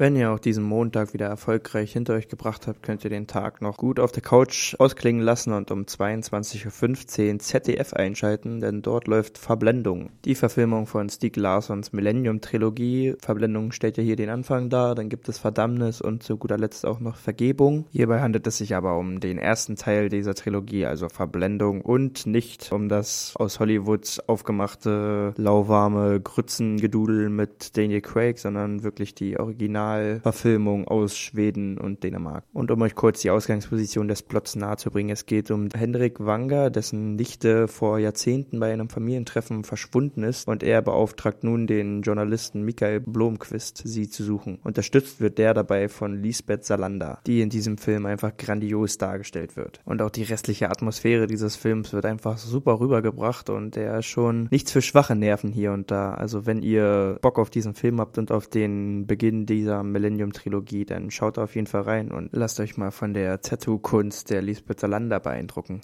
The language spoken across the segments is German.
Wenn ihr auch diesen Montag wieder erfolgreich hinter euch gebracht habt, könnt ihr den Tag noch gut auf der Couch ausklingen lassen und um 22.15 Uhr ZDF einschalten, denn dort läuft Verblendung. Die Verfilmung von Stieg Larssons Millennium-Trilogie. Verblendung stellt ja hier den Anfang dar, dann gibt es Verdammnis und zu guter Letzt auch noch Vergebung. Hierbei handelt es sich aber um den ersten Teil dieser Trilogie, also Verblendung und nicht um das aus Hollywood aufgemachte lauwarme Grützengedudel mit Daniel Craig, sondern wirklich die Original Originalverfilmung aus Schweden und Dänemark. Und um euch kurz die Ausgangsposition des Plots nahezubringen, es geht um Henrik Wanger, dessen Nichte vor Jahrzehnten bei einem Familientreffen verschwunden ist und er beauftragt nun den Journalisten Michael Blomqvist, sie zu suchen. Unterstützt wird der dabei von Lisbeth Salander, die in diesem Film einfach grandios dargestellt wird. Und auch die restliche Atmosphäre dieses Films wird einfach super rübergebracht und der ist schon nichts für schwache Nerven hier und da. Also wenn ihr Bock auf diesen Film habt und auf den Beginn dieser Millennium-Trilogie, dann schaut auf jeden Fall rein und lasst euch mal von der Tattoo-Kunst der Lisbeth Salander beeindrucken.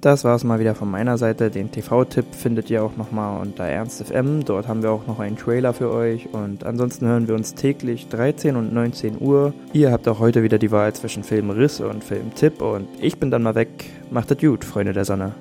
Das war es mal wieder von meiner Seite. Den TV-Tipp findet ihr auch nochmal unter Ernst FM. Dort haben wir auch noch einen Trailer für euch. Und ansonsten hören wir uns täglich 13 und 19 Uhr. Ihr habt auch heute wieder die Wahl zwischen Filmriss und Filmtipp. Und ich bin dann mal weg. Macht es gut, Freunde der Sonne.